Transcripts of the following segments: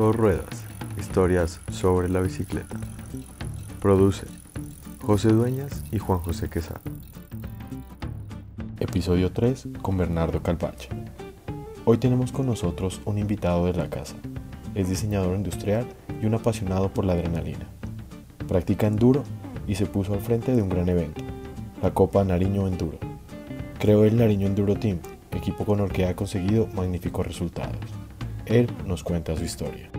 Dos Ruedas, historias sobre la bicicleta. Produce José Dueñas y Juan José Quesada. Episodio 3 con Bernardo Calvache. Hoy tenemos con nosotros un invitado de la casa. Es diseñador industrial y un apasionado por la adrenalina. Practica enduro y se puso al frente de un gran evento, la Copa Nariño Enduro. Creó el Nariño Enduro Team, equipo con el que ha conseguido magníficos resultados. Él nos cuenta su historia.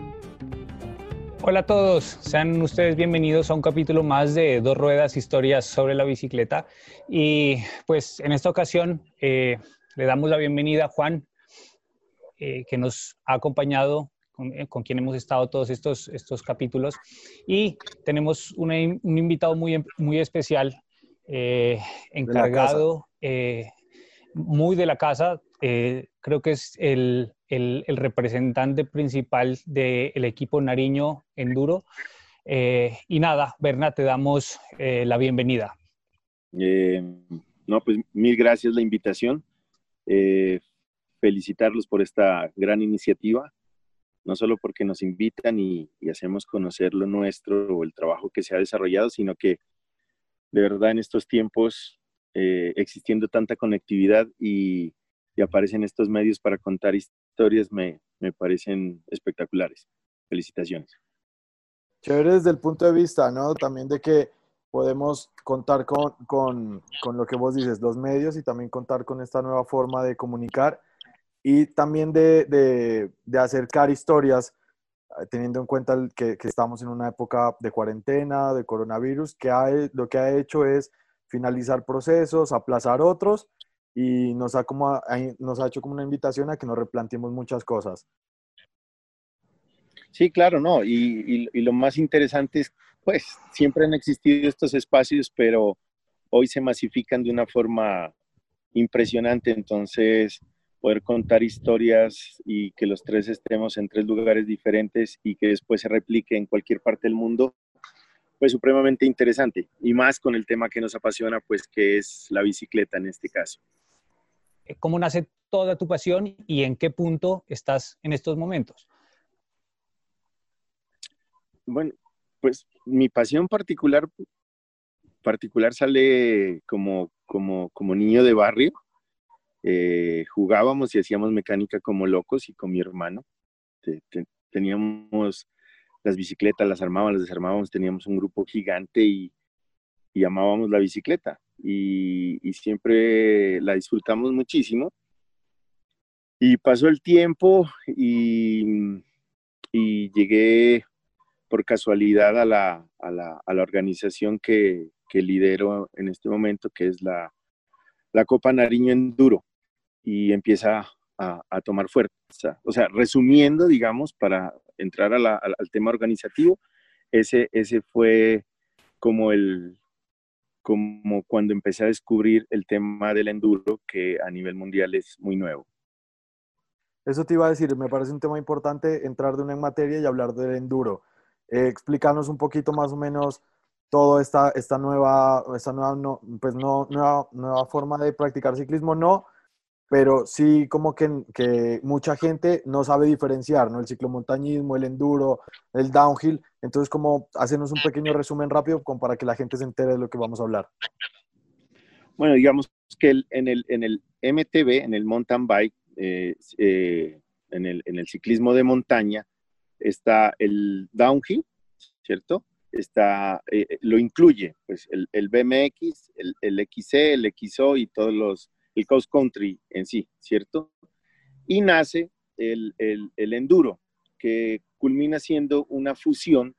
Hola a todos, sean ustedes bienvenidos a un capítulo más de Dos Ruedas, historias sobre la bicicleta. Y pues en esta ocasión eh, le damos la bienvenida a Juan, eh, que nos ha acompañado, eh, con, quien hemos estado todos estos, estos capítulos. Y tenemos un invitado muy, muy especial, encargado, muy de la casa. creo que es el, el, representante principal del equipo Nariño Enduro. Eh, y nada, Berna, te damos eh, la bienvenida. Eh, no, pues mil gracias la invitación. felicitarlos por esta gran iniciativa, no solo porque nos invitan y, hacemos conocer lo nuestro o el trabajo que se ha desarrollado, sino que de verdad en estos tiempos, existiendo tanta conectividad y, y aparecen estos medios para contar historias me, me parecen espectaculares. Felicitaciones. Chévere desde el punto de vista, ¿no? También de que podemos contar con, con, con, lo que vos dices, los medios y también contar con esta nueva forma de comunicar y también de, de, de acercar historias, eh, teniendo en cuenta que, que, estamos en una época de cuarentena, de coronavirus, que ha, lo que ha hecho es finalizar procesos, aplazar otros y nos ha, como, nos ha hecho como una invitación a que nos replanteemos muchas cosas. Sí, claro, no. Y, y, lo más interesante es, pues, siempre han existido estos espacios, pero hoy se masifican de una forma impresionante. Entonces, poder contar historias y que los tres estemos en tres lugares diferentes y que después se replique en cualquier parte del mundo, pues supremamente interesante. Y más con el tema que nos apasiona, pues, que es la bicicleta en este caso. Eh, cómo nace toda tu pasión y en qué punto estás en estos momentos. Bueno, pues mi pasión particular, particular sale como, como, como niño de barrio. Eh, jugábamos y hacíamos mecánica como locos y con mi hermano. teníamos las bicicletas, las armábamos, las desarmábamos, teníamos un grupo gigante y, y amábamos la bicicleta y, siempre la disfrutamos muchísimo. Y pasó el tiempo y, llegué por casualidad a la, a la, a la organización que, que, lidero en este momento, que es la, la Copa Nariño Enduro, y empieza a, a, tomar fuerza. O sea, resumiendo, digamos, para entrar al, al tema organizativo, ese, ese fue como el, como cuando empecé a descubrir el tema del enduro, que a nivel mundial es muy nuevo. Eso te iba a decir, me parece un tema importante entrar de una en materia y hablar del enduro. Eh, explícanos un poquito más o menos toda esta, esta nueva, esta nueva, pues no, nueva, nueva forma de practicar ciclismo, no, pero sí como que, que, mucha gente no sabe diferenciar, ¿no? El ciclomontañismo, el enduro, el downhill. Entonces, como hacernos un pequeño resumen rápido como para que la gente se entere de lo que vamos a hablar. Bueno, digamos que en, el, en el MTB, en el mountain bike, eh, eh, en, el, en el ciclismo de montaña, está el downhill, ¿cierto? Está, eh, lo incluye, pues, el, el BMX, el, el XC, el XO y todos los el cross country en sí, ¿cierto? Y nace el, enduro, que culmina siendo una fusión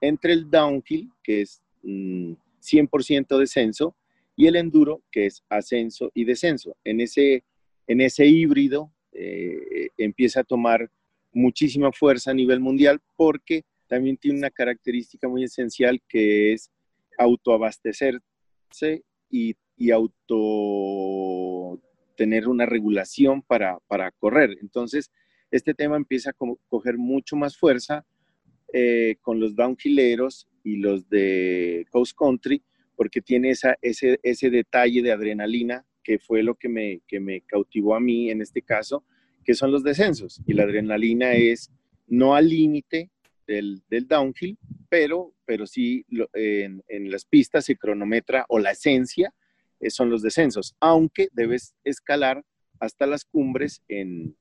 entre el downhill, que es 100% mm, descenso, y el enduro, que es ascenso y descenso. En ese, en ese híbrido eh, empieza a tomar muchísima fuerza a nivel mundial porque también tiene una característica muy esencial que es autoabastecerse y, y auto tener una regulación para, correr. Entonces, este tema empieza a coger mucho más fuerza eh, con los downhilleros y los de coast country, porque tiene esa, ese, ese detalle de adrenalina que fue lo que me, que me cautivó a mí en este caso, que son los descensos. Y la adrenalina es no al límite del, downhill, pero, pero sí en, las pistas se cronometra o la esencia son los descensos, aunque debes escalar hasta las cumbres en,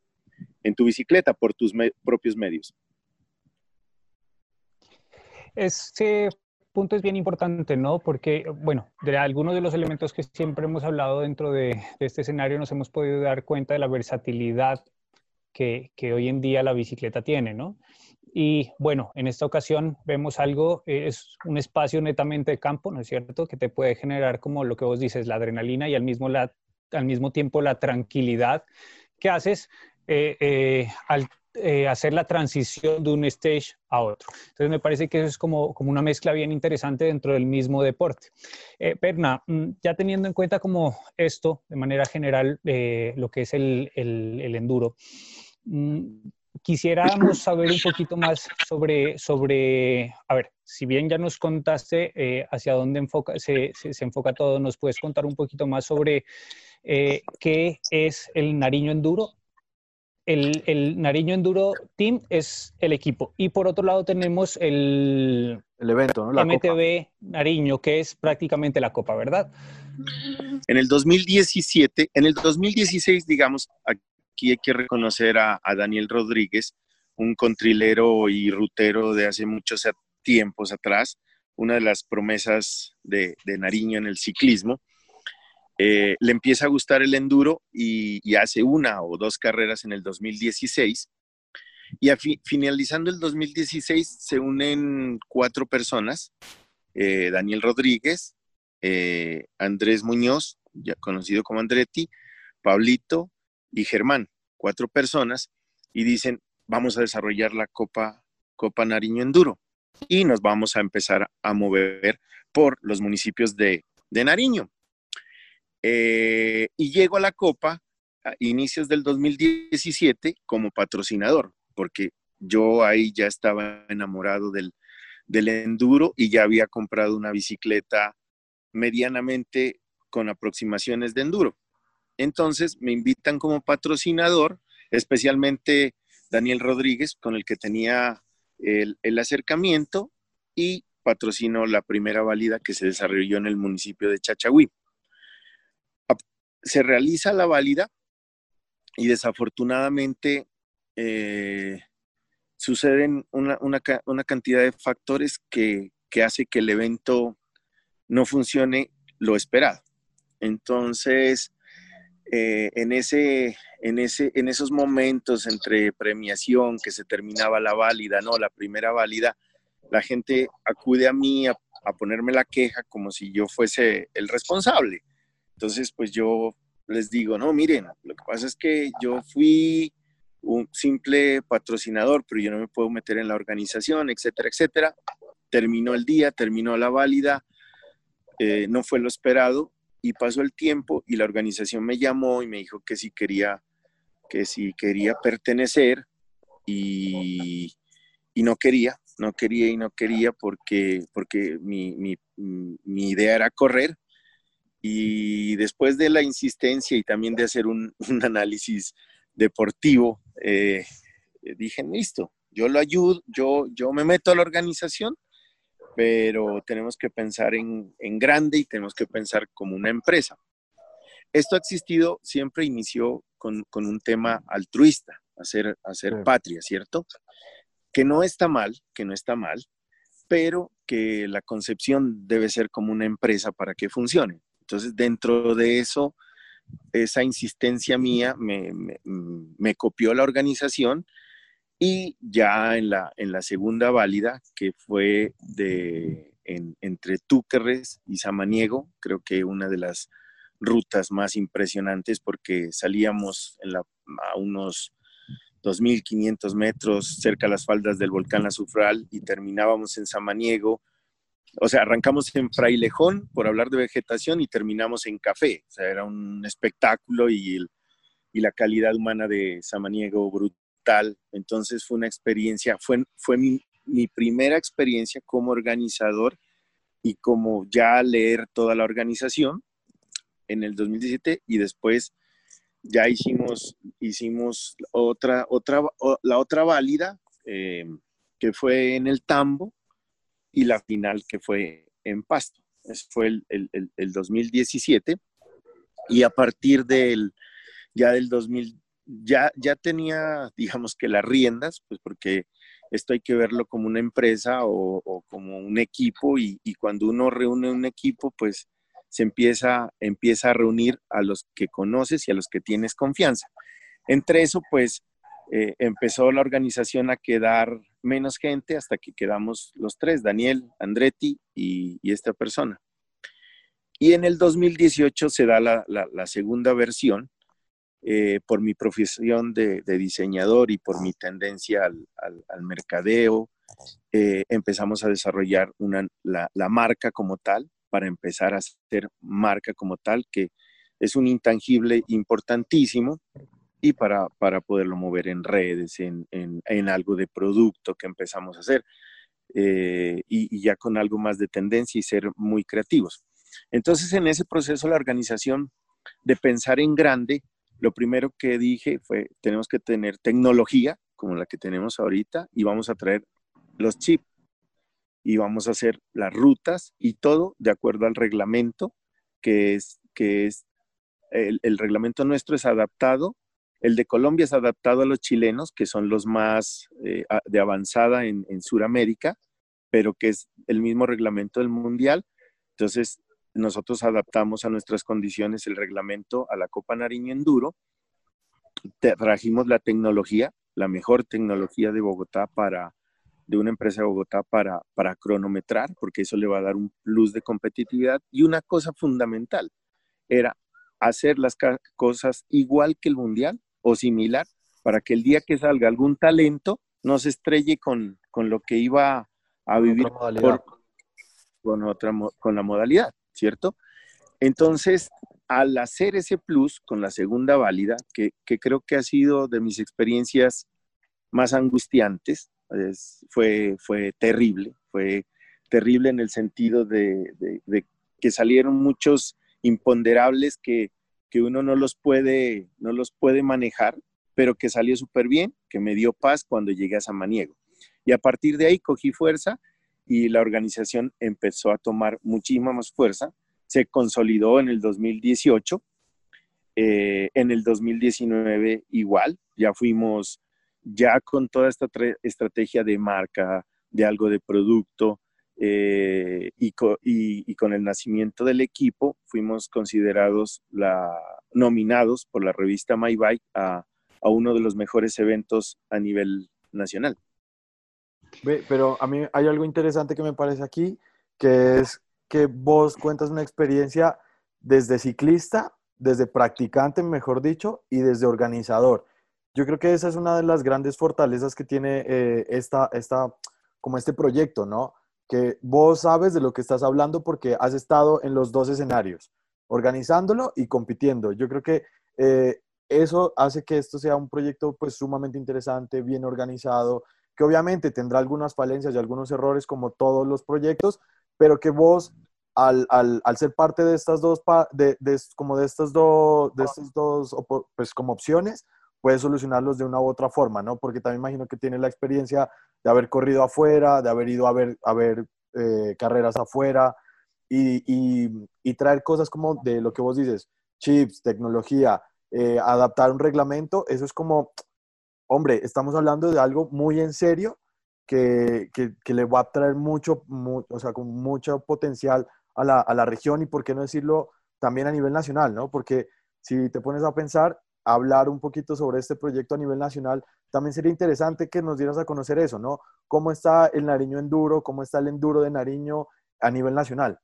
tu bicicleta por tus propios medios. Este punto es bien importante, ¿no? Porque, bueno, de algunos de los elementos que siempre hemos hablado dentro de, de este escenario nos hemos podido dar cuenta de la versatilidad que, que, hoy en día la bicicleta tiene, ¿no? Y bueno, en esta ocasión vemos algo, es un espacio netamente de campo, ¿no es cierto? Que te puede generar como lo que vos dices, la adrenalina y al mismo, la, al mismo tiempo la tranquilidad que haces eh, eh, al eh, hacer la transición de un stage a otro. Entonces me parece que eso es como, como una mezcla bien interesante dentro del mismo deporte. Perna, mm, ya teniendo en cuenta como esto, de manera general, lo que es el, el, el enduro, mm, quisiéramos saber un poquito más sobre, sobre, a ver, si bien ya nos contaste eh, hacia dónde enfoca, se, se, enfoca todo, ¿nos puedes contar un poquito más sobre eh, qué es el Nariño Enduro? El, el, Nariño Enduro Team es el equipo. Y por otro lado tenemos el, el evento, ¿no? La MTB Nariño, que es prácticamente la copa, ¿verdad? En el 2017, en el 2016, digamos, aquí hay que reconocer a, Daniel Rodríguez, un contrilero y rutero de hace muchos tiempos atrás, una de las promesas de, Nariño en el ciclismo. Eh, le empieza a gustar el enduro y, hace una o dos carreras en el 2016. Y finalizando el 2016 se unen cuatro personas, eh, Daniel Rodríguez, eh, Andrés Muñoz, ya conocido como Andretti, Pablito, y Germán, cuatro personas, y dicen, vamos a desarrollar la Copa, Copa Nariño Enduro y nos vamos a empezar a mover por los municipios de, Nariño. Eh, y llego a la Copa a inicios del 2017 como patrocinador, porque yo ahí ya estaba enamorado del, del enduro y ya había comprado una bicicleta medianamente con aproximaciones de enduro. Entonces me invitan como patrocinador, especialmente Daniel Rodríguez, con el que tenía el, acercamiento y patrocinó la primera válida que se desarrolló en el municipio de Chachagüí. Se realiza la válida y desafortunadamente eh, suceden una, cantidad de factores que, que hace que el evento no funcione lo esperado. Entonces, eh, en, ese, en, ese, en esos momentos entre premiación que se terminaba la válida, ¿no? La primera válida, la gente acude a mí a, ponerme la queja como si yo fuese el responsable. Entonces, pues yo les digo, no, miren, lo que pasa es que yo fui un simple patrocinador, pero yo no me puedo meter en la organización, etcétera, etcétera. Terminó el día, terminó la válida, eh, no fue lo esperado y pasó el tiempo y la organización me llamó y me dijo que si quería, que si quería pertenecer y, no quería, no quería y no quería porque, porque mi, idea era correr. Y después de la insistencia y también de hacer un, análisis deportivo, eh, dije, listo, yo lo ayudo, yo, yo me meto a la organización pero tenemos que pensar en, grande y tenemos que pensar como una empresa. Esto ha existido, siempre inició con, un tema altruista, hacer, hacer patria, ¿cierto? Que no está mal, que no está mal, pero que la concepción debe ser como una empresa para que funcione. Entonces, dentro de eso, esa insistencia mía me, me copió la organización y ya en la, en la segunda válida, que fue de, entre Túquerres y Samaniego, creo que una de las rutas más impresionantes porque salíamos a unos 2.500 metros cerca de las faldas del volcán Azufral y terminábamos en Samaniego. O sea, arrancamos en Frailejón por hablar de vegetación y terminamos en Café. O sea, era un espectáculo y, y la calidad humana de Samaniego brutal entonces fue una experiencia, fue, fue mi, primera experiencia como organizador y como ya leer toda la organización en el 2017 y después ya hicimos, hicimos otra, otra, la otra válida eh, que fue en el Tambo, y la final que fue en Pasto. Eso fue el, el, 2017. Y a partir del, ya del 2000, ya, ya tenía, digamos que las riendas, pues porque esto hay que verlo como una empresa o, como un equipo y, cuando uno reúne un equipo, pues se empieza, empieza a reunir a los que conoces y a los que tienes confianza. Entre eso, pues eh, empezó la organización a quedar menos gente hasta que quedamos los tres, Daniel, Andretti y, esta persona. Y en el 2018 se da la, segunda versión eh, por mi profesión de, diseñador y por mi tendencia al, mercadeo. Eh, empezamos a desarrollar la, la marca como tal para empezar a hacer marca como tal, que es un intangible importantísimo y para, para poderlo mover en redes, en, en, algo de producto que empezamos a hacer eh, y, ya con algo más de tendencia y ser muy creativos. Entonces, en ese proceso, la organización de pensar en grande, lo primero que dije fue, tenemos que tener tecnología como la que tenemos ahorita y vamos a traer los chips y vamos a hacer las rutas y todo de acuerdo al reglamento que es, que es el, reglamento nuestro es adaptado el de Colombia es adaptado a los chilenos, que son los más eh, de avanzada en, en Sudamérica, pero que es el mismo reglamento del mundial. Entonces, nosotros adaptamos a nuestras condiciones el reglamento a la Copa Nariño Enduro. Trajimos la tecnología, la mejor tecnología de Bogotá para, de una empresa de Bogotá para, para cronometrar, porque eso le va a dar un plus de competitividad. Y una cosa fundamental era hacer las cosas igual que el mundial, o similar para que el día que salga algún talento no se estrelle con, lo que iba a vivir con, otra, con la modalidad, ¿cierto? Entonces, al hacer ese plus con la segunda válida, que, creo que ha sido de mis experiencias más angustiantes, fue, fue terrible, fue terrible en el sentido de, de que salieron muchos imponderables que, que uno no los puede, no los puede manejar, pero que salió súper bien, que me dio paz cuando llegué a Samaniego. Y a partir de ahí cogí fuerza y la organización empezó a tomar muchísima más fuerza. Se consolidó en el 2018. Eh, en el 2019 igual, ya fuimos ya con toda esta estrategia de marca, de algo de producto, eh, y, con el nacimiento del equipo fuimos considerados nominados por la revista My Bike a, uno de los mejores eventos a nivel nacional. Pero a mí hay algo interesante que me parece aquí, que es que vos cuentas una experiencia desde ciclista, desde practicante, mejor dicho, y desde organizador. Yo creo que esa es una de las grandes fortalezas que tiene eh, esta, esta, como este proyecto, ¿no? que vos sabes de lo que estás hablando porque has estado en los dos escenarios, organizándolo y compitiendo. Yo creo que eh, eso hace que esto sea un proyecto pues sumamente interesante, bien organizado, que obviamente tendrá algunas falencias y algunos errores como todos los proyectos, pero que vos al, ser parte de estas dos, de, como de estas dos, de estas dos, pues como opciones, puedes solucionarlos de una u otra forma, ¿no? Porque también imagino que tienes la experiencia de haber corrido afuera, de haber ido a ver, a ver eh, carreras afuera y, traer cosas como de lo que vos dices, chips, tecnología, eh, adaptar un reglamento, eso es como, hombre, estamos hablando de algo muy en serio que, le va a traer mucho, o sea, con mucho potencial a la, a la región y, por qué no decirlo, también a nivel nacional, ¿no? Porque si te pones a pensar, hablar un poquito sobre este proyecto a nivel nacional, también sería interesante que nos dieras a conocer eso, ¿no? ¿Cómo está el Nariño Enduro? ¿Cómo está el Enduro de Nariño a nivel nacional?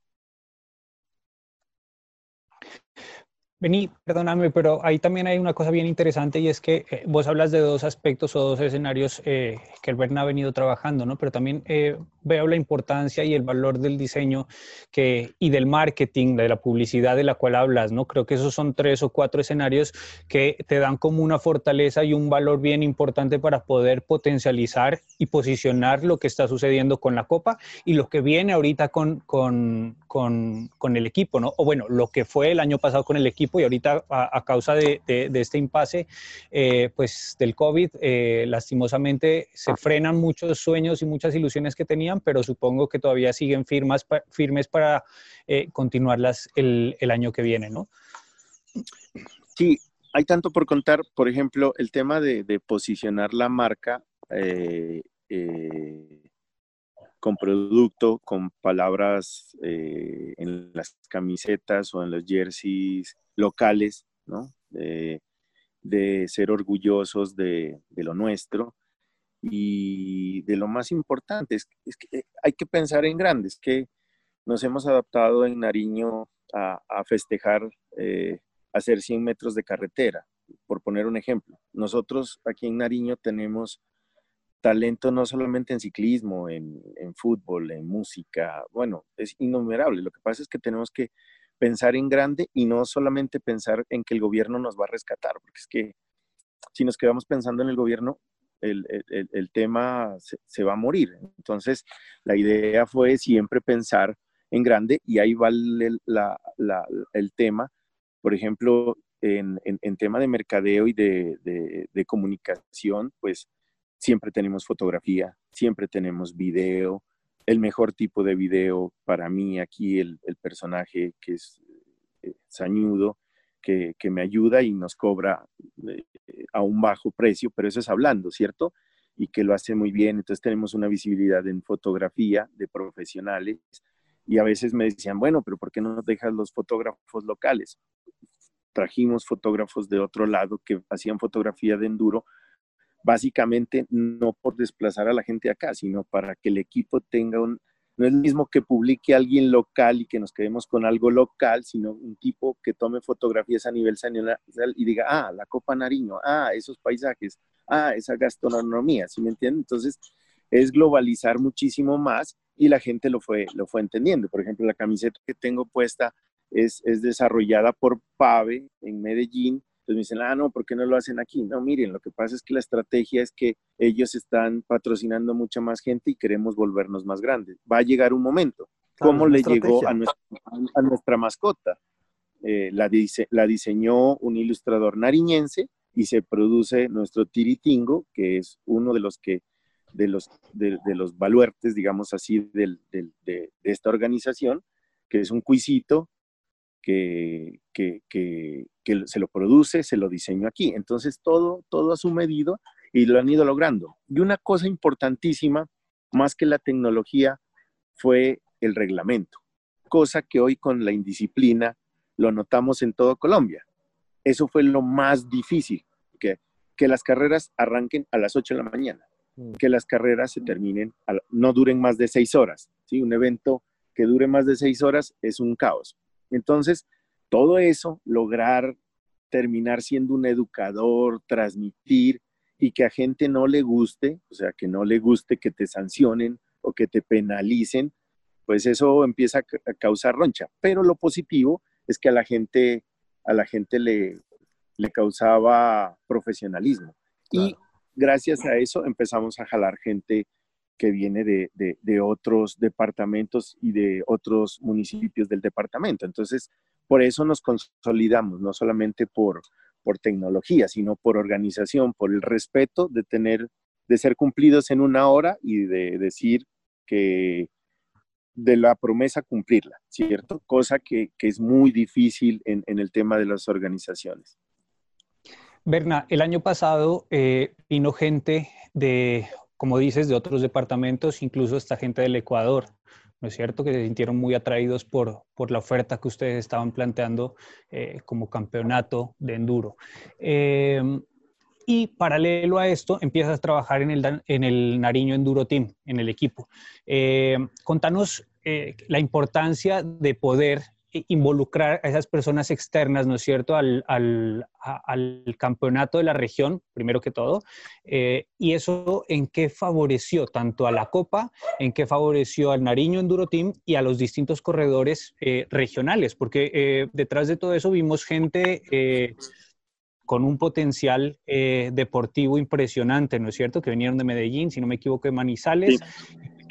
Vení, perdóname, pero ahí también hay una cosa bien interesante y es que eh, vos hablas de dos aspectos o dos escenarios eh, que el Berna ha venido trabajando, ¿no? Pero también eh, veo la importancia y el valor del diseño que, y del marketing, de la publicidad de la cual hablas, ¿no? Creo que esos son tres o cuatro escenarios que te dan como una fortaleza y un valor bien importante para poder potencializar y posicionar lo que está sucediendo con la Copa y lo que viene ahorita con, con, con, con el equipo, ¿no? O bueno, lo que fue el año pasado con el equipo y ahorita a, causa de, de, este impasse, eh, pues del COVID, eh, lastimosamente se frenan muchos sueños y muchas ilusiones que tenía pero supongo que todavía siguen firmas, firmes para eh, continuarlas el, año que viene, ¿no? Sí, hay tanto por contar, por ejemplo, el tema de, posicionar la marca eh, eh, con producto, con palabras en las camisetas o en los jerseys locales, ¿no? de ser orgullosos de, lo nuestro y de lo más importante es, que eh, hay que pensar en grandes, que nos hemos adaptado en Nariño a, festejar, eh, hacer 100 metros de carretera, por poner un ejemplo. Nosotros aquí en Nariño tenemos talento no solamente en ciclismo, en, en, fútbol, en música, bueno, es innumerable. Lo que pasa es que tenemos que pensar en grande y no solamente pensar en que el gobierno nos va a rescatar, porque es que si nos quedamos pensando en el gobierno, el, tema se, va a morir. Entonces, la idea fue siempre pensar en grande y ahí va el, tema. Por ejemplo, en, tema de mercadeo y de, comunicación, pues siempre tenemos fotografía, siempre tenemos video. El mejor tipo de video para mí aquí, el, personaje que es eh, sañudo, que, me ayuda y nos cobra eh, a un bajo precio, pero eso es hablando, ¿cierto? Y que lo hace muy bien. Entonces tenemos una visibilidad en fotografía de profesionales y a veces me decían, bueno, pero ¿por qué no dejas los fotógrafos locales? Trajimos fotógrafos de otro lado que hacían fotografía de enduro, básicamente no por desplazar a la gente acá, sino para que el equipo tenga un, no es lo mismo que publique alguien local y que nos quedemos con algo local, sino un tipo que tome fotografías a nivel nacional y diga, ah, la Copa Nariño, ah, esos paisajes, ah, esa gastronomía, ¿sí me entienden? Entonces, es globalizar muchísimo más y la gente lo fue, lo fue entendiendo. Por ejemplo, la camiseta que tengo puesta es, es desarrollada por Pave en Medellín me dicen, ah, no, ¿por qué no lo hacen aquí? No, miren, lo que pasa es que la estrategia es que ellos están patrocinando mucha más gente y queremos volvernos más grandes. Va a llegar un momento. ¿Cómo le llegó a nuestra, mascota? Eh, la, la diseñó un ilustrador nariñense y se produce nuestro tiritingo, que es uno de los que de los, de, los baluartes, digamos así, de, de, esta organización, que es un cuisito que, que, que, se lo produce, se lo diseño aquí. Entonces, todo, todo a su medida y lo han ido logrando. Y una cosa importantísima, más que la tecnología, fue el reglamento, cosa que hoy con la indisciplina lo notamos en todo Colombia. Eso fue lo más difícil, que, que las carreras arranquen a las 8 de la mañana, mm. que las carreras se terminen, no duren más de 6 horas. ¿sí? Un evento que dure más de 6 horas es un caos. Entonces, todo eso, lograr terminar siendo un educador, transmitir y que a gente no le guste, o sea, que no le guste que te sancionen o que te penalicen, pues eso empieza a causar roncha. Pero lo positivo es que a la gente, a la gente le, le causaba profesionalismo. Y gracias a eso empezamos a jalar gente que viene de, de, otros departamentos y de otros municipios del departamento. Entonces, por eso nos consolidamos, no solamente por, por tecnología, sino por organización, por el respeto de tener, de ser cumplidos en una hora y de decir que de la promesa cumplirla, ¿cierto? Cosa que, que es muy difícil en, en, el tema de las organizaciones. Berna, el año pasado eh, vino gente de como dices, de otros departamentos, incluso esta gente del Ecuador, ¿no es cierto? Que se sintieron muy atraídos por, por la oferta que ustedes estaban planteando eh, como campeonato de enduro. Em, y paralelo a esto, empiezas a trabajar en el, en el Nariño Enduro Team, en el equipo. Em, contanos eh, la importancia de poder involucrar a esas personas externas, ¿no es cierto?, al, campeonato de la región, primero que todo. Eh, y eso en qué favoreció tanto a la Copa, en qué favoreció al Nariño Enduro Team y a los distintos corredores eh, regionales, porque detrás de todo eso vimos gente con un potencial deportivo impresionante, ¿no es cierto?, que vinieron de Medellín, si no me equivoco, de Manizales.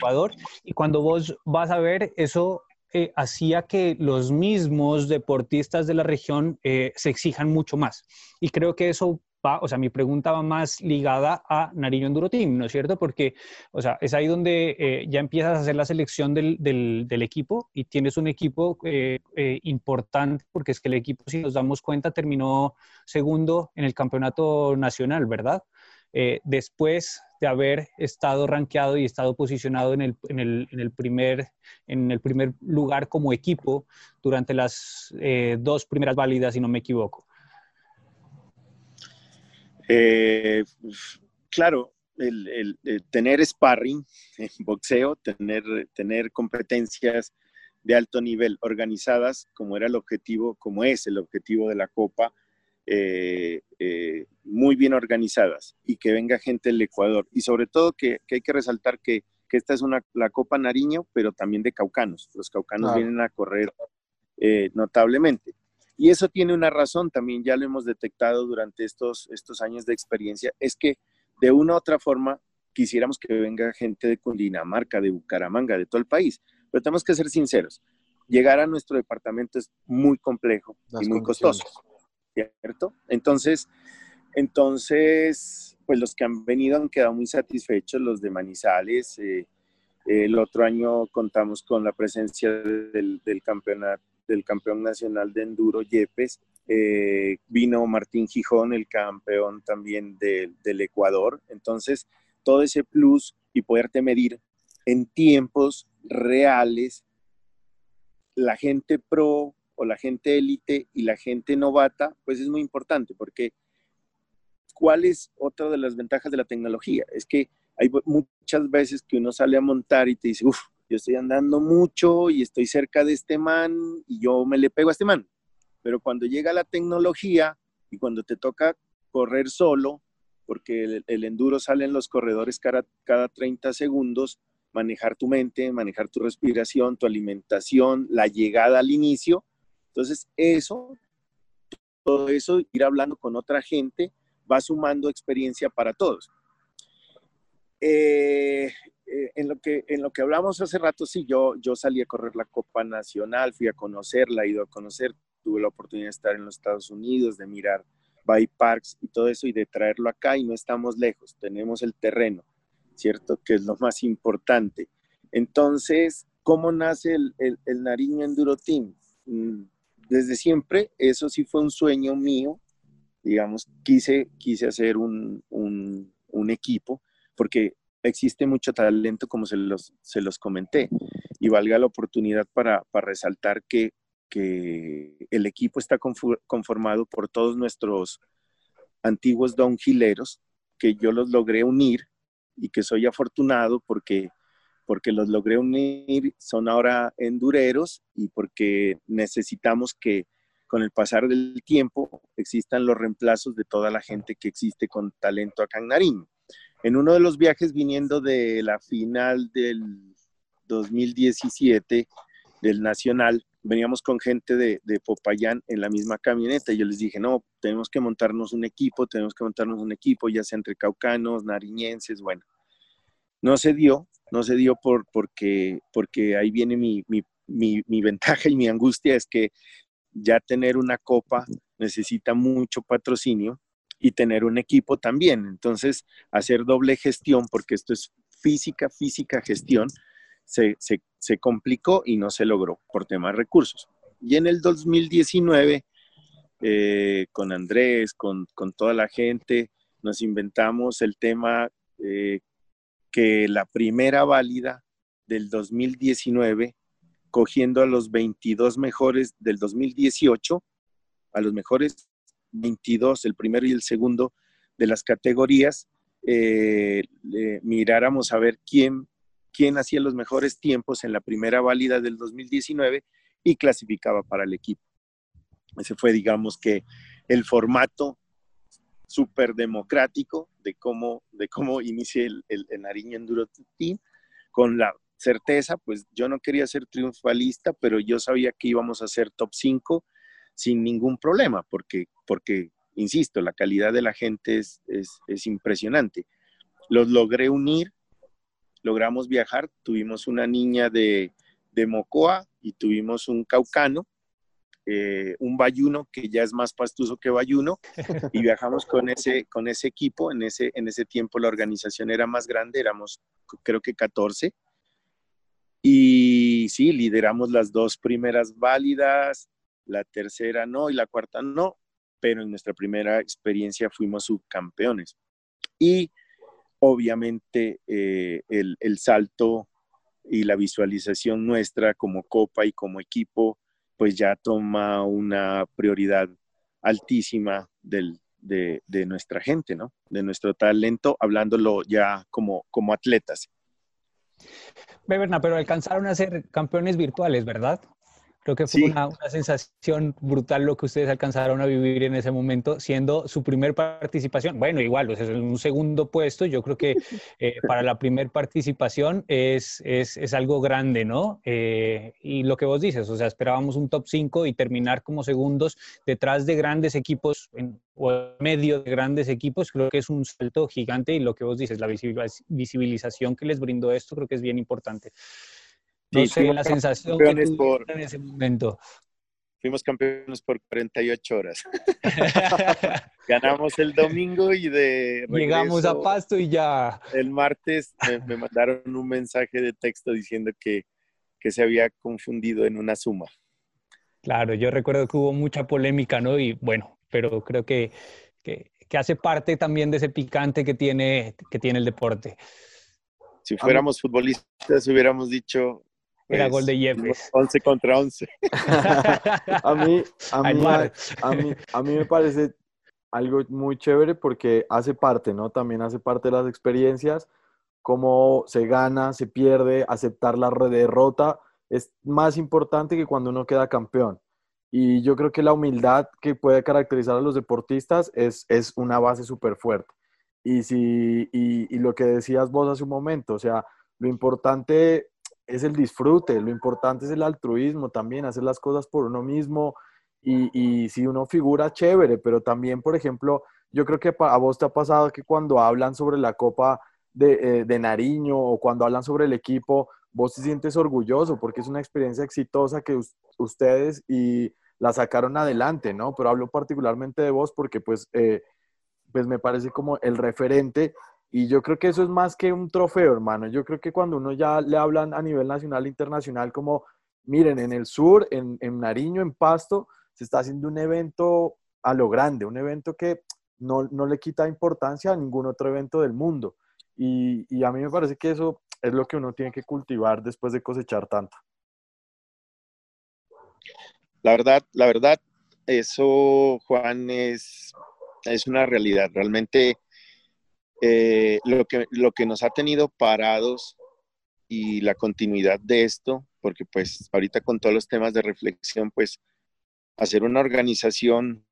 Ecuador, y cuando vos vas a ver eso eh, hacía que los mismos deportistas de la región eh, se exijan mucho más. Y creo que eso va, o sea, mi pregunta va más ligada a Nariño Enduro Team, ¿no es cierto? Porque, o sea, es ahí donde eh, ya empiezas a hacer la selección del, del, del equipo y tienes un equipo importante, porque es que el equipo, si nos damos cuenta, terminó segundo en el campeonato nacional, ¿verdad? después de haber estado rankeado y estado posicionado en el, en el, en el primer, en el primer lugar como equipo durante las eh, dos primeras válidas, si no me equivoco. Eh, claro, el, el, tener sparring en boxeo, tener, tener competencias de alto nivel organizadas, como era el objetivo, como es el objetivo de la Copa, eh, eh, muy bien organizadas y que venga gente del Ecuador. Y sobre todo que, hay que resaltar que, esta es una, la Copa Nariño, pero también de caucanos. Los caucanos vienen a correr eh, notablemente. Y eso tiene una razón, también ya lo hemos detectado durante estos, estos años de experiencia, es que de una u otra forma quisiéramos que venga gente de Cundinamarca, de Bucaramanga, de todo el país. Pero tenemos que ser sinceros, llegar a nuestro departamento es muy complejo y muy costoso. ¿Cierto? Entonces, entonces, pues los que han venido han quedado muy satisfechos, los de Manizales. Eh, el otro año contamos con la presencia del, del campeón nacional de enduro Yepes. Eh, vino Martín Gijón, el campeón también del Ecuador. Entonces, todo ese plus y poderte medir en tiempos reales, la gente pro o la gente élite y la gente novata, pues es muy importante porque ¿cuál es otra de las ventajas de la tecnología? Es que hay muchas veces que uno sale a montar y te dice, uff, yo estoy andando mucho y estoy cerca de este man y yo me le pego a este man. Pero cuando llega la tecnología y cuando te toca correr solo, porque el, enduro sale en los corredores cada, cada 30 segundos, manejar tu mente, manejar tu respiración, tu alimentación, la llegada al inicio, entonces, eso, todo eso, ir hablando con otra gente, va sumando experiencia para todos. Eh, eh, en, lo que, en lo que hablamos hace rato, sí, yo, yo salí a correr la Copa Nacional, fui a conocerla, he ido a conocer, tuve la oportunidad de estar en los Estados Unidos, de mirar bike parks y todo eso y de traerlo acá y no estamos lejos, tenemos el terreno, ¿cierto? Que es lo más importante. Entonces, ¿cómo nace el, el, el Nariño Enduro Team? Desde siempre, eso sí fue un sueño mío, digamos, quise, quise hacer un, equipo, porque existe mucho talento, como se los, se los comenté, y valga la oportunidad para, resaltar que, el equipo está conformado por todos nuestros antiguos downhilleros, que yo los logré unir y que soy afortunado porque porque los logré unir, son ahora endureros y porque necesitamos que con el pasar del tiempo existan los reemplazos de toda la gente que existe con talento acá en Nariño. En uno de los viajes viniendo de la final del 2017 del Nacional, veníamos con gente de, de, Popayán en la misma camioneta. Y yo les dije, no, tenemos que montarnos un equipo, tenemos que montarnos un equipo, ya sea entre caucanos, nariñenses, bueno. No se dio, no se dio por, porque, porque ahí viene mi, ventaja y mi angustia, es que ya tener una copa necesita mucho patrocinio y tener un equipo también. Entonces, hacer doble gestión, porque esto es física, física gestión, se, complicó y no se logró por temas recursos. Y en el 2019, eh, con Andrés, con, toda la gente, nos inventamos el tema eh, que la primera válida del 2019, cogiendo a los 22 mejores del 2018, a los mejores 22, el primero y el segundo de las categorías, eh, miráramos a ver quién, quién hacía los mejores tiempos en la primera válida del 2019 y clasificaba para el equipo. Ese fue, digamos que, el formato súper democrático de cómo, de cómo inicie el, el, Nariño Enduro Team, con la certeza, pues yo no quería ser triunfalista, pero yo sabía que íbamos a ser top 5 sin ningún problema, porque, porque insisto, la calidad de la gente es, es, impresionante. Los logré unir, logramos viajar, tuvimos una niña de, de Mocoa y tuvimos un caucano, eh, un bayuno que ya es más pastuso que bayuno, y viajamos con ese, con ese equipo. En ese, en ese tiempo la organización era más grande, éramos creo que 14. Y sí, lideramos las dos primeras válidas, la tercera no y la cuarta no, pero en nuestra primera experiencia fuimos subcampeones. Y obviamente eh, el, el, salto y la visualización nuestra como copa y como equipo, pues ya toma una prioridad altísima de, nuestra gente, ¿no? De nuestro talento, hablándolo ya como atletas. Beberna, pero alcanzaron a ser campeones virtuales, ¿verdad? Creo que fue una, sensación brutal lo que ustedes alcanzaron a vivir en ese momento, siendo su primer participación. Bueno, igual, o sea, en un segundo puesto, yo creo que eh, para la primer participación es, es, es, algo grande, ¿no? Eh, y lo que vos dices, o sea, esperábamos un top 5 y terminar como segundos detrás de grandes equipos en, o en medio de grandes equipos, creo que es un salto gigante y lo que vos dices, la visibilización que les brindó esto, creo que es bien importante. No sé la sensación que en ese momento. Fuimos campeones por 48 horas. Ganamos el domingo y de Llegamos a Pasto y ya. El martes me, mandaron un mensaje de texto diciendo que, que se había confundido en una suma. Claro, yo recuerdo que hubo mucha polémica, ¿no? Y bueno, pero creo que, que, que, hace parte también de ese picante que tiene, que tiene el deporte. Si fuéramos futbolistas, hubiéramos dicho, era gol de Yepes. 11 contra 11. a, mí, a, mí, a, mí, a mí me parece algo muy chévere porque hace parte, ¿no? También hace parte de las experiencias, cómo se gana, se pierde, aceptar la derrota es más importante que cuando uno queda campeón. Y yo creo que la humildad que puede caracterizar a los deportistas es, es una base súper fuerte. Y, si, y, y lo que decías vos hace un momento, o sea, lo importante es el disfrute, lo importante es el altruismo también, hacer las cosas por uno mismo y, si uno figura chévere, pero también, por ejemplo, yo creo que a vos te ha pasado que cuando hablan sobre la Copa de, eh, Nariño o cuando hablan sobre el equipo, vos te sientes orgulloso porque es una experiencia exitosa que ustedes y la sacaron adelante, ¿no? Pero hablo particularmente de vos porque pues, eh, pues me parece como el referente y yo creo que eso es más que un trofeo, hermano. Yo creo que cuando uno ya le hablan a nivel nacional e internacional, como, miren, en el sur, en, en Nariño, en Pasto, se está haciendo un evento a lo grande, un evento que no, no le quita importancia a ningún otro evento del mundo. Y, y, a mí me parece que eso es lo que uno tiene que cultivar después de cosechar tanto. La verdad, la verdad, eso, Juan, es, es una realidad. Realmente eh, lo, que, lo que nos ha tenido parados y la continuidad de esto, porque pues ahorita con todos los temas de reflexión, pues hacer una organización,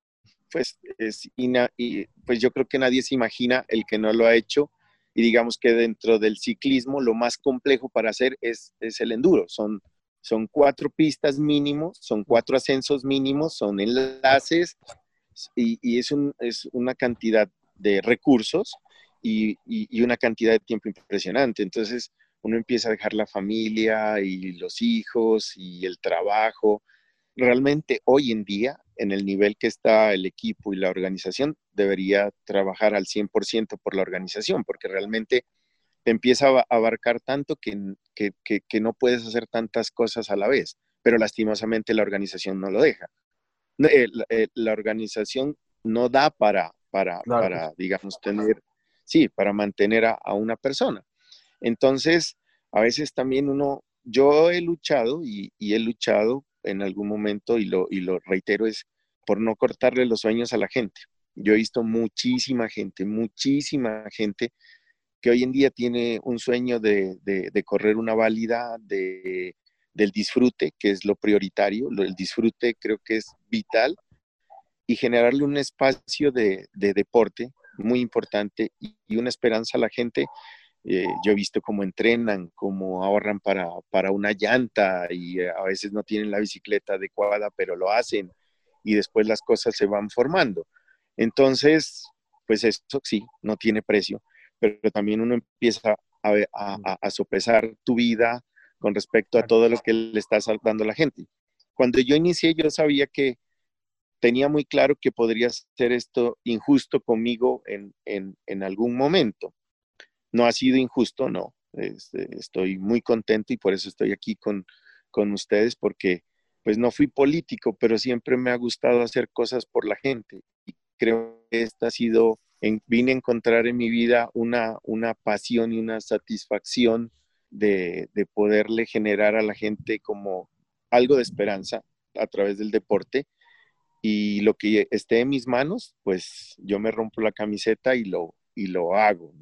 pues es y pues yo creo que nadie se imagina el que no lo ha hecho y digamos que dentro del ciclismo lo más complejo para hacer es, es el enduro, son, son cuatro pistas mínimos, son cuatro ascensos mínimos, son enlaces y, y es, un, es una cantidad de recursos y, una cantidad de tiempo impresionante. Entonces uno empieza a dejar la familia y los hijos y el trabajo. Realmente hoy en día, en el nivel que está el equipo y la organización, debería trabajar al 100% por la organización, porque realmente te empieza a abarcar tanto que, que, no puedes hacer tantas cosas a la vez, pero lastimosamente la organización no lo deja. Eh, eh, la, organización no da para, para, para, digamos, tener sí, para mantener a, una persona. Entonces, a veces también uno, yo he luchado y, he luchado en algún momento y lo, y lo reitero es por no cortarle los sueños a la gente. Yo he visto muchísima gente, muchísima gente que hoy en día tiene un sueño de, correr una válida, de, del disfrute, que es lo prioritario, el disfrute creo que es vital, y generarle un espacio de, deporte muy importante y, una esperanza a la gente. Eh, yo he visto cómo entrenan, cómo ahorran para, para una llanta y a veces no tienen la bicicleta adecuada, pero lo hacen y después las cosas se van formando. Entonces, pues eso sí, no tiene precio, pero también uno empieza a, a, sopesar tu vida con respecto a todo lo que le estás dando a la gente. Cuando yo inicié, yo sabía que tenía muy claro que podría ser esto injusto conmigo en, en, algún momento. No ha sido injusto, no. Este, estoy muy contento y por eso estoy aquí con, con ustedes, porque pues no fui político, pero siempre me ha gustado hacer cosas por la gente. Y creo que esta ha sido, en, vine a encontrar en mi vida una, una pasión y una satisfacción de, de poderle generar a la gente como algo de esperanza a través del deporte y lo que esté en mis manos, pues yo me rompo la camiseta y lo, y lo hago.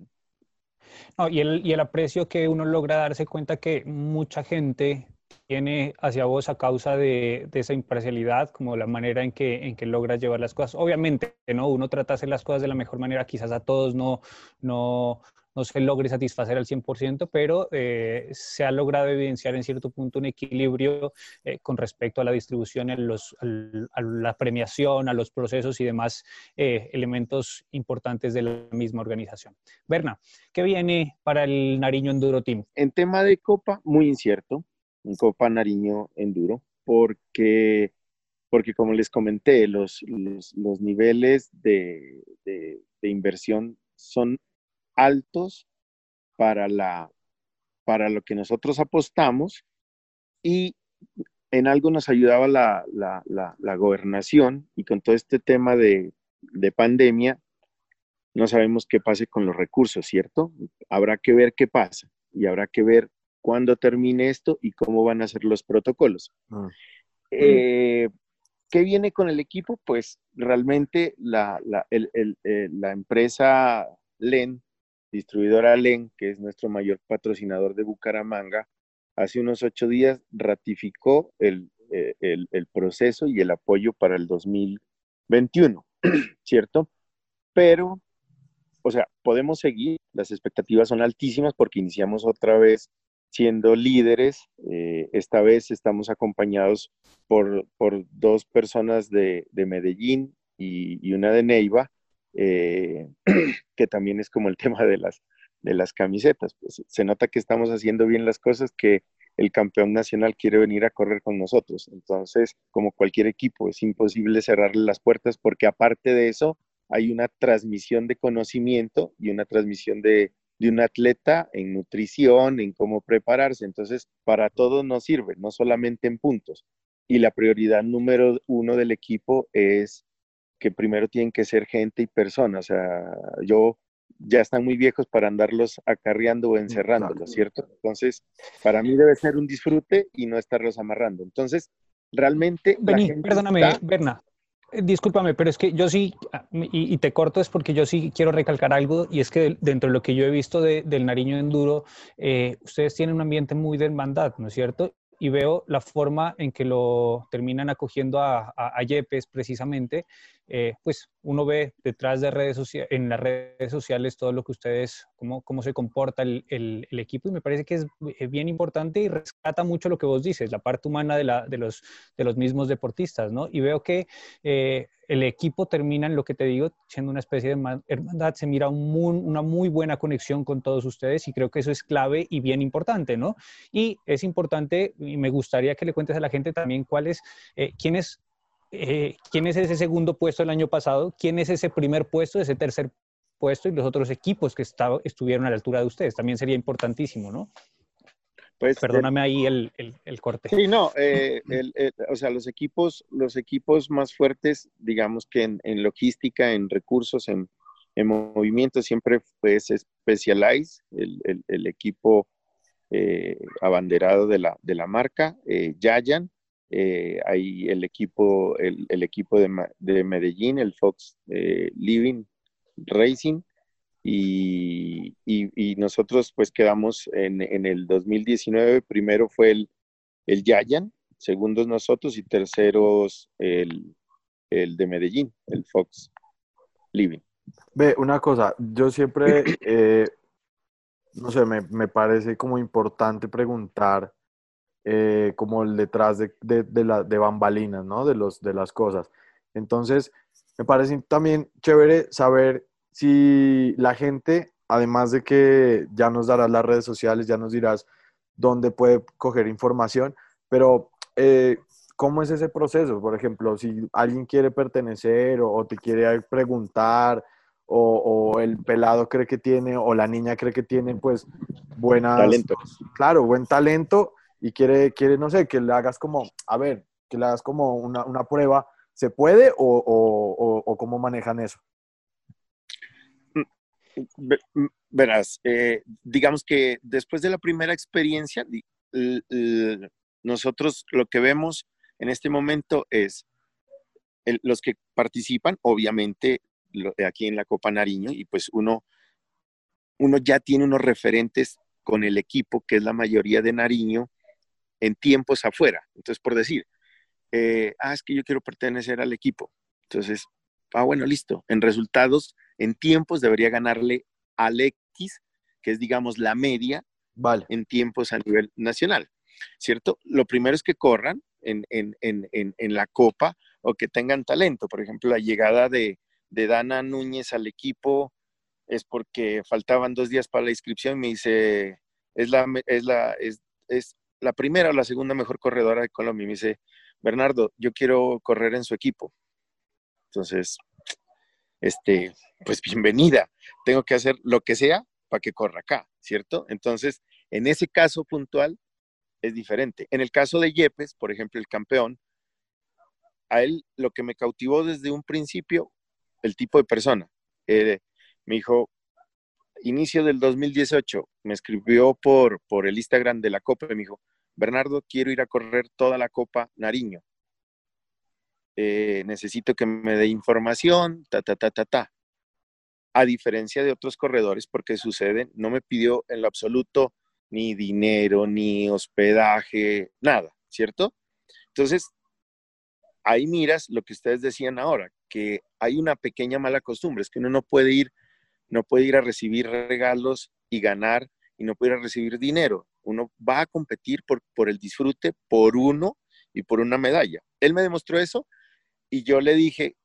y, el, y el aprecio que uno logra darse cuenta que mucha gente tiene hacia vos a causa de, de, esa imparcialidad, como la manera en que, en que logras llevar las cosas. Obviamente, ¿no? Uno trata de hacer las cosas de la mejor manera, quizás a todos no, no, no se logre satisfacer al 100%, pero eh, se ha logrado evidenciar en cierto punto un equilibrio eh, con respecto a la distribución, a, los, a, la premiación, a los procesos y demás eh, elementos importantes de la misma organización. Berna, ¿qué viene para el Nariño Enduro Team? En tema de Copa, muy incierto, un Copa Nariño Enduro, porque porque como les comenté, los, los, niveles de, de, inversión son altos para, la, para lo que nosotros apostamos y en algo nos ayudaba la, la, gobernación y con todo este tema de, de, pandemia, no sabemos qué pase con los recursos, ¿cierto? Habrá que ver qué pasa y habrá que ver cuándo termine esto y cómo van a ser los protocolos. Ah. Eh, ¿Qué viene con el equipo? Pues realmente la, la, el, el, eh, la empresa LEN distribuidora LEN, que es nuestro mayor patrocinador de Bucaramanga, hace unos ocho días ratificó el, eh, proceso y el apoyo para el 2021, ¿cierto? Pero, o sea, podemos seguir, las expectativas son altísimas porque iniciamos otra vez siendo líderes. Eh, esta vez estamos acompañados por, dos personas de, Medellín y, una de Neiva, eh, que también es como el tema de las, de las camisetas. Pues se nota que estamos haciendo bien las cosas, que el campeón nacional quiere venir a correr con nosotros. Entonces, como cualquier equipo, es imposible cerrarle las puertas porque aparte de eso, hay una transmisión de conocimiento y una transmisión de, de un atleta en nutrición, en cómo prepararse. Entonces, para todo nos sirve, no solamente en puntos. Y la prioridad número uno del equipo es que primero tienen que ser gente y personas. O sea, yo ya están muy viejos para andarlos acarreando o encerrándolos, ¿cierto? Entonces, para mí debe ser un disfrute y no estarlos amarrando. Entonces, realmente... Vení, perdóname, Berna. Eh, discúlpame, pero es que yo sí, ah, y, te corto, es porque yo sí quiero recalcar algo, y es que dentro de lo que yo he visto del Nariño Enduro, eh, ustedes tienen un ambiente muy de hermandad, ¿no es cierto? y veo la forma en que lo terminan acogiendo a, a, Yepes precisamente, eh, pues uno ve detrás de redes sociales, en las redes sociales todo lo que ustedes, cómo, cómo se comporta el, equipo y me parece que es eh, bien importante y rescata mucho lo que vos dices, la parte humana de, los, de los mismos deportistas, ¿no? Y veo que eh, el equipo termina en lo que te digo, siendo una especie de hermandad, se mira una muy buena conexión con todos ustedes y creo que eso es clave y bien importante, ¿no? Y es importante, y me gustaría que le cuentes a la gente también cuál es, eh, quién es, eh, quién es ese segundo puesto el año pasado, quién es ese primer puesto, ese tercer puesto y los otros equipos que estuvieron a la altura de ustedes. También sería importantísimo, ¿no? Pues, Perdóname ahí el, el, corte. Sí, no, eh, o sea, los equipos, los equipos más fuertes, digamos que en, en logística, en recursos, en, en, movimiento, siempre pues Specialized, el, el equipo eh, abanderado de la, de la marca, eh, Yayan, eh, hay el equipo, el, el equipo de, de, Medellín, el Fox Living Racing, y, nosotros pues quedamos en, el 2019, primero fue el, el Yayan, segundos nosotros y terceros el, el de Medellín, el Fox Living. Ve, una cosa, yo siempre, eh, no sé, me, me, parece como importante preguntar eh, como el detrás de, de, de, la, de bambalinas, ¿no? De, los, de las cosas. Entonces, me parece también chévere saber si la gente, además de que ya nos darás las redes sociales, ya nos dirás dónde puede coger información, pero eh, ¿cómo es ese proceso? Por ejemplo, si alguien quiere pertenecer o, o te quiere preguntar o, o, el pelado cree que tiene o la niña cree que tiene pues buenas... Talento. Claro, buen talento y quiere, quiere, no sé, que le hagas como, a ver, que le hagas como una, una prueba, ¿se puede o, o, cómo manejan eso? Verás, eh, digamos que después de la primera experiencia, nosotros lo que vemos en este momento es los que participan, obviamente, lo, aquí en la Copa Nariño, y pues uno, uno ya tiene unos referentes con el equipo, que es la mayoría de Nariño, en tiempos afuera. Entonces, por decir, eh, ah, es que yo quiero pertenecer al equipo. Entonces, ah, bueno, listo. En resultados, en tiempos debería ganarle al X, que es, digamos, la media vale. en tiempos a nivel nacional, ¿cierto? Lo primero es que corran en, en, en, en, la Copa o que tengan talento. Por ejemplo, la llegada de, de Dana Núñez al equipo es porque faltaban dos días para la inscripción. Me dice, es la, es la, es, es la primera o la segunda mejor corredora de Colombia. Me dice, Bernardo, yo quiero correr en su equipo. Entonces, este, pues bienvenida. Tengo que hacer lo que sea para que corra acá, ¿cierto? Entonces, en ese caso puntual es diferente. En el caso de Yepes, por ejemplo, el campeón, a él lo que me cautivó desde un principio, el tipo de persona. Eh, me dijo, inicio del 2018, me escribió por, por el Instagram de la Copa y me dijo, Bernardo, quiero ir a correr toda la Copa Nariño. Eh, necesito que me dé información, ta, ta, ta, ta, ta. A diferencia de otros corredores, porque sucede, no me pidió en lo absoluto ni dinero, ni hospedaje, nada, ¿cierto? Entonces, ahí miras lo que ustedes decían ahora, que hay una pequeña mala costumbre, es que uno no puede ir, no puede ir a recibir regalos y ganar y no puede ir a recibir dinero. Uno va a competir por, por el disfrute, por uno y por una medalla. Él me demostró eso y yo le dije,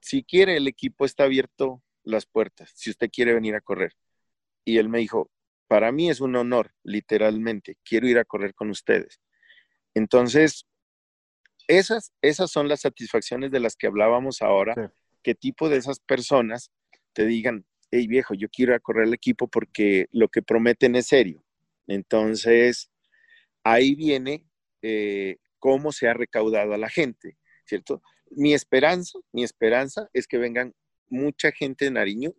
si quiere, el equipo está abierto las puertas, si usted quiere venir a correr. Y él me dijo, para mí es un honor, literalmente, quiero ir a correr con ustedes. Entonces, esas, esas son las satisfacciones de las que hablábamos ahora, sí. qué tipo de esas personas te digan, hey viejo, yo quiero ir correr el equipo porque lo que prometen es serio. Entonces, ahí viene eh, cómo se ha recaudado a la gente, ¿cierto? Mi esperanza, mi esperanza es que vengan mucha gente de Nariño.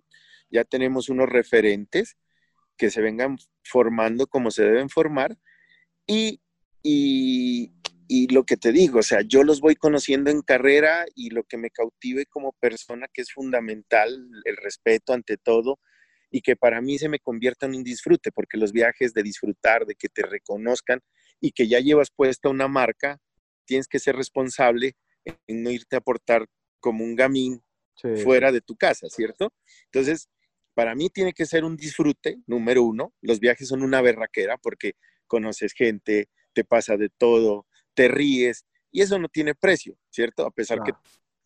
Ya tenemos unos referentes que se vengan formando como se deben formar. Y, y, y, lo que te digo, o sea, yo los voy conociendo en carrera y lo que me cautive como persona, que es fundamental, el respeto ante todo, y que para mí se me convierta en un disfrute, porque los viajes de disfrutar, de que te reconozcan y que ya llevas puesta una marca, tienes que ser responsable en no irte a portar como un gamín sí. fuera de tu casa, ¿cierto? Entonces, para mí tiene que ser un disfrute, número uno. Los viajes son una berraquera porque conoces gente, te pasa de todo, te ríes y eso no tiene precio, ¿cierto? A pesar claro.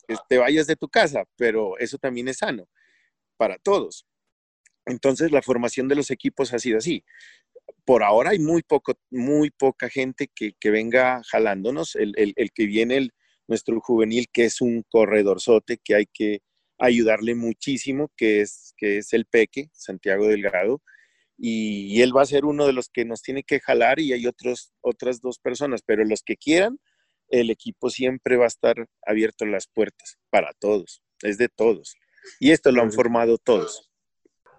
que te vayas de tu casa, pero eso también es sano para todos. Entonces, la formación de los equipos ha sido así. Por ahora hay muy, poco, muy poca gente que, que venga jalándonos. El, el, el que viene, el, nuestro juvenil, que es un corredorzote que hay que ayudarle muchísimo, que es, que es el Peque, Santiago Delgado, y, y, él va a ser uno de los que nos tiene que jalar y hay otros, otras dos personas, pero los que quieran, el equipo siempre va a estar abierto las puertas para todos, es de todos. Y esto lo han formado todos.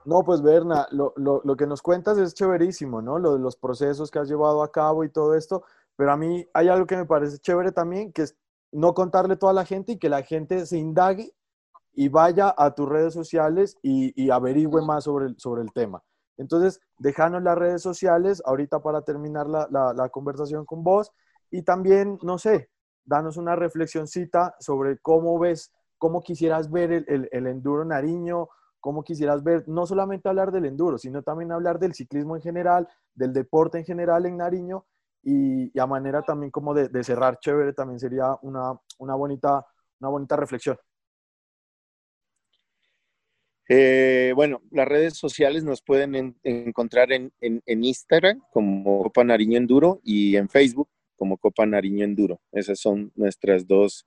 No, pues Berna, lo, lo, lo que nos cuentas es chéverísimo, ¿no? Lo de los procesos que has llevado a cabo y todo esto, pero a mí hay algo que me parece chévere también, que es no contarle a toda la gente y que la gente se indague y vaya a tus redes sociales y, y averigüe más sobre el, sobre el tema. Entonces, déjanos las redes sociales ahorita para terminar la, conversación con vos Y también, no sé, danos una reflexioncita sobre cómo ves, cómo quisieras ver el, el, enduro Nariño, cómo quisieras ver, no solamente hablar del enduro, sino también hablar del ciclismo en general, del deporte en general en Nariño y, a manera también como de, de, cerrar chévere también sería una, una, bonita, una bonita reflexión. Eh, bueno, las redes sociales nos pueden encontrar en, en, en, Instagram como Copa Nariño Enduro y en Facebook como Copa Nariño Enduro. Esas son nuestras dos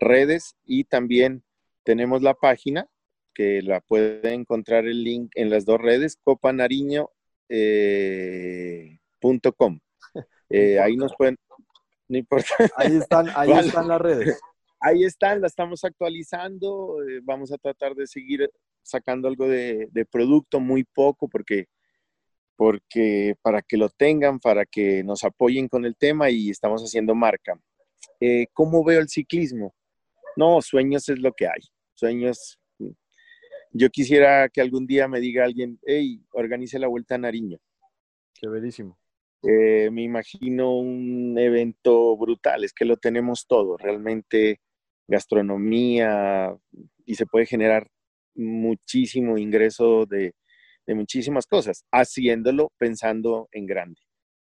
redes y también tenemos la página que la puede encontrar el link en las dos redes, copanariño.com. Eh, eh, ahí nos pueden, no importa. Ahí están, ahí están las redes. Ahí están, la estamos actualizando. Eh, vamos a tratar de seguir sacando algo de, de, producto, muy poco, porque porque para que lo tengan, para que nos apoyen con el tema y estamos haciendo marca. Eh, ¿Cómo veo el ciclismo? No, sueños es lo que hay. Sueños. Yo quisiera que algún día me diga alguien, hey, organice la vuelta a Nariño. Qué verísimo. Eh, me imagino un evento brutal, es que lo tenemos todo, realmente gastronomía y se puede generar muchísimo ingreso de, muchísimas cosas, haciéndolo pensando en grande.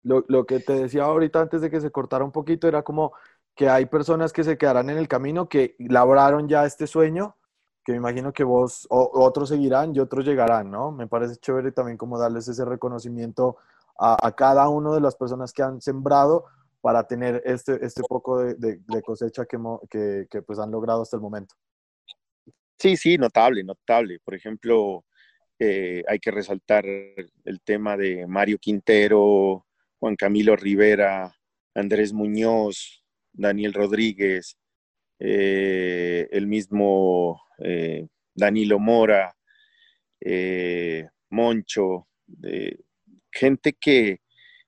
Lo, lo, que te decía ahorita antes de que se cortara un poquito era como que hay personas que se quedarán en el camino, que labraron ya este sueño, que me imagino que vos, o, otros seguirán y otros llegarán, ¿no? Me parece chévere también como darles ese reconocimiento a, cada una de las personas que han sembrado para tener este, este poco de, de, cosecha que, que, que pues han logrado hasta el momento. Sí, sí, notable, notable. Por ejemplo, eh, hay que resaltar el tema de Mario Quintero, Juan Camilo Rivera, Andrés Muñoz, Daniel Rodríguez, eh, el mismo eh, Danilo Mora, Moncho, gente que,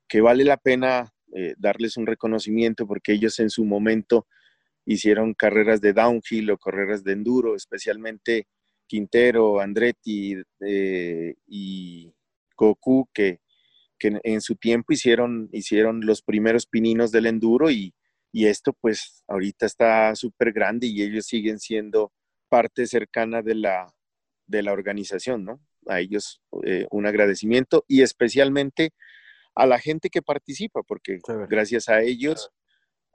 que, vale la pena darles un reconocimiento porque ellos en su momento hicieron carreras de downhill o carreras de enduro, especialmente Quintero, Andretti eh, y Goku, que, en su tiempo hicieron, hicieron los primeros pininos del enduro y, esto pues ahorita está súper grande y ellos siguen siendo parte cercana de la, de la organización, ¿no? A ellos eh, un agradecimiento y especialmente a la gente que participa, porque gracias a ellos,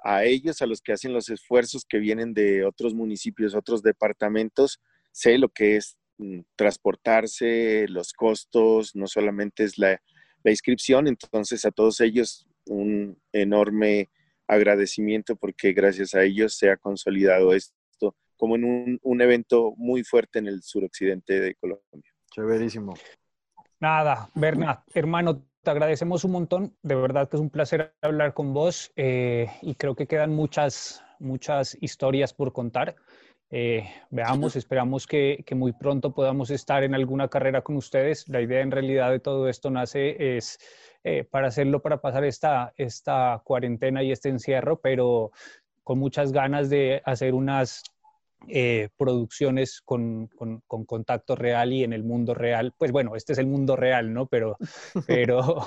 a ellos, a los que hacen los esfuerzos que vienen de otros municipios, otros departamentos, sé lo que es mm, transportarse, los costos, no solamente es la, inscripción, entonces a todos ellos un enorme agradecimiento porque gracias a ellos se ha consolidado esto como en un, evento muy fuerte en el suroccidente de Colombia. Chéverísimo. Nada, Bernat, hermano, te agradecemos un montón. De verdad que es un placer hablar con vos eh, y creo que quedan muchas, muchas historias por contar. Eh, veamos, esperamos que, muy pronto podamos estar en alguna carrera con ustedes. La idea en realidad de todo esto nace es eh, para hacerlo, para pasar esta, esta cuarentena y este encierro, pero con muchas ganas de hacer unas eh, producciones con, contacto real y en el mundo real. Pues bueno, este es el mundo real, ¿no? Pero, pero,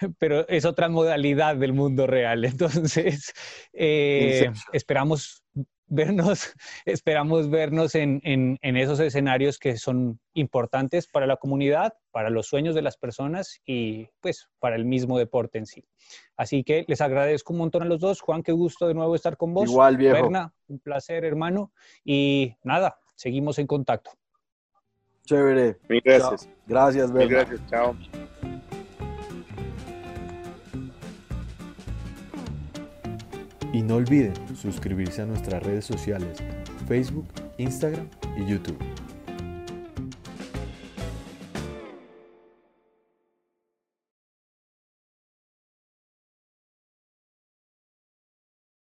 pero es otra modalidad del mundo real. Entonces, esperamos vernos, esperamos vernos en, esos escenarios que son importantes para la comunidad, para los sueños de las personas y pues para el mismo deporte en sí. Así que les agradezco un montón a los dos. Juan, qué gusto de nuevo estar con vos. Igual, viejo. Berna, un placer, hermano. Y nada, seguimos en contacto. Chévere. gracias. Gracias, Berna. gracias, chao. Y no olviden suscribirse a nuestras redes sociales, Facebook, Instagram y YouTube.